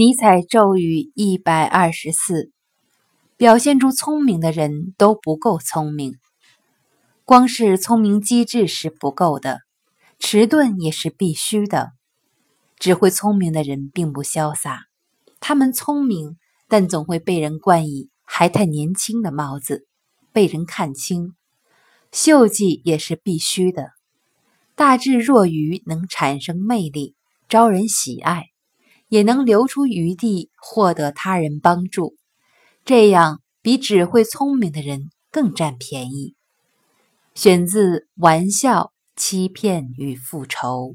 尼采咒语一百二十四：表现出聪明的人都不够聪明，光是聪明机智是不够的，迟钝也是必须的。只会聪明的人并不潇洒，他们聪明，但总会被人冠以还太年轻的帽子，被人看清。秀气也是必须的，大智若愚能产生魅力，招人喜爱。也能留出余地，获得他人帮助，这样比只会聪明的人更占便宜。选自《玩笑、欺骗与复仇》。